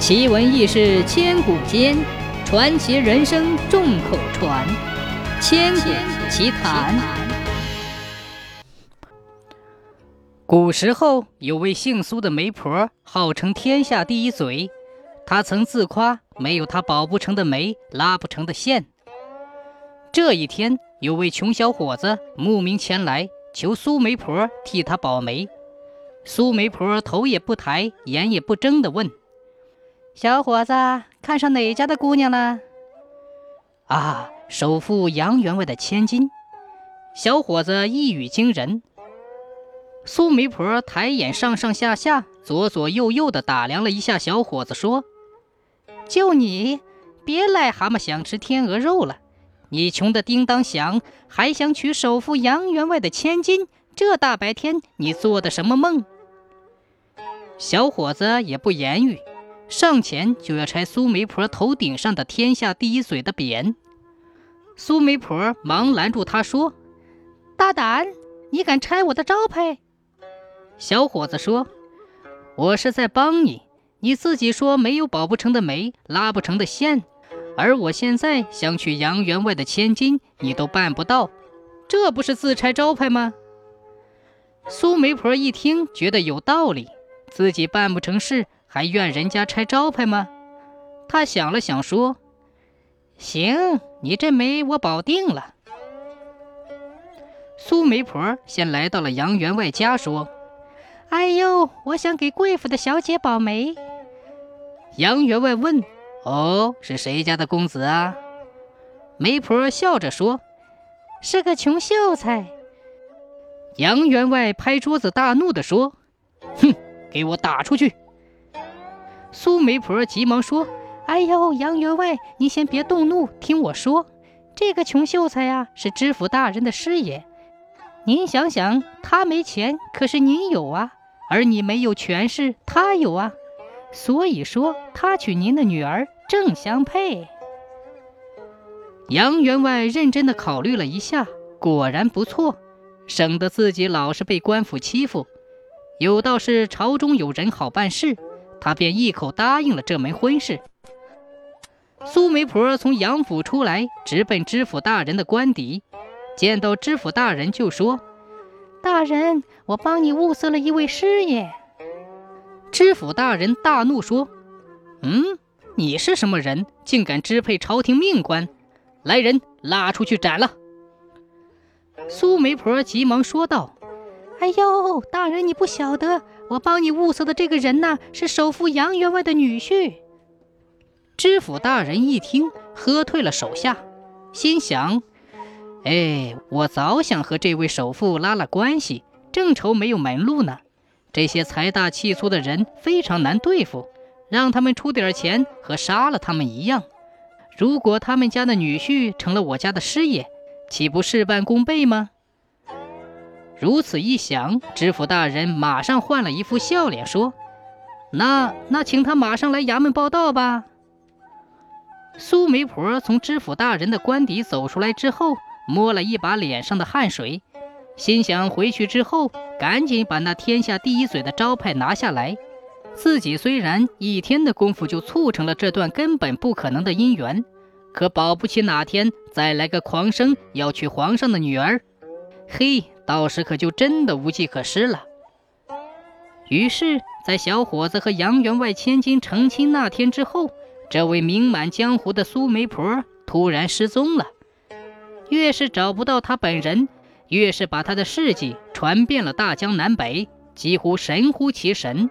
奇闻异事千古间，传奇人生众口传。千古奇谈。古时候有位姓苏的媒婆，号称天下第一嘴。她曾自夸没有她保不成的媒，拉不成的线。这一天，有位穷小伙子慕名前来，求苏媒婆替他保媒。苏媒婆头也不抬，眼也不睁地问。小伙子，看上哪家的姑娘了？啊，首富杨员外的千金。小伙子一语惊人。苏媒婆抬眼上上下下、左左右右地打量了一下小伙子，说：“就你，别癞蛤蟆想吃天鹅肉了。你穷得叮当响，还想娶首富杨员外的千金？这大白天，你做的什么梦？”小伙子也不言语。上前就要拆苏媒婆头顶上的“天下第一嘴”的匾，苏媒婆忙拦住他说：“大胆，你敢拆我的招牌？”小伙子说：“我是在帮你，你自己说没有保不成的媒，拉不成的线，而我现在想娶杨员外的千金，你都办不到，这不是自拆招牌吗？”苏媒婆一听，觉得有道理，自己办不成事。还怨人家拆招牌吗？他想了想，说：“行，你这媒我保定了。”苏媒婆先来到了杨员外家，说：“哎呦，我想给贵府的小姐保媒。”杨员外问：“哦，是谁家的公子啊？”媒婆笑着说：“是个穷秀才。”杨员外拍桌子大怒地说：“哼，给我打出去！”苏媒婆急忙说：“哎呦，杨员外，您先别动怒，听我说。这个穷秀才呀，是知府大人的师爷。您想想，他没钱，可是您有啊；而你没有权势，他有啊。所以说，他娶您的女儿正相配。”杨员外认真的考虑了一下，果然不错，省得自己老是被官府欺负。有道是朝中有人好办事。他便一口答应了这门婚事。苏媒婆从杨府出来，直奔知府大人的官邸。见到知府大人，就说：“大人，我帮你物色了一位师爷。”知府大人大怒说：“嗯，你是什么人，竟敢支配朝廷命官？来人，拉出去斩了！”苏媒婆急忙说道：“哎呦，大人你不晓得。”我帮你物色的这个人呢，是首富杨员外的女婿。知府大人一听，喝退了手下，心想：哎，我早想和这位首富拉拉关系，正愁没有门路呢。这些财大气粗的人非常难对付，让他们出点钱，和杀了他们一样。如果他们家的女婿成了我家的师爷，岂不事半功倍吗？如此一想，知府大人马上换了一副笑脸，说：“那那，请他马上来衙门报道吧。”苏媒婆从知府大人的官邸走出来之后，摸了一把脸上的汗水，心想回去之后赶紧把那天下第一嘴的招牌拿下来。自己虽然一天的功夫就促成了这段根本不可能的姻缘，可保不齐哪天再来个狂生要娶皇上的女儿，嘿！到时可就真的无计可施了。于是，在小伙子和杨员外千金成亲那天之后，这位名满江湖的苏媒婆突然失踪了。越是找不到她本人，越是把她的事迹传遍了大江南北，几乎神乎其神。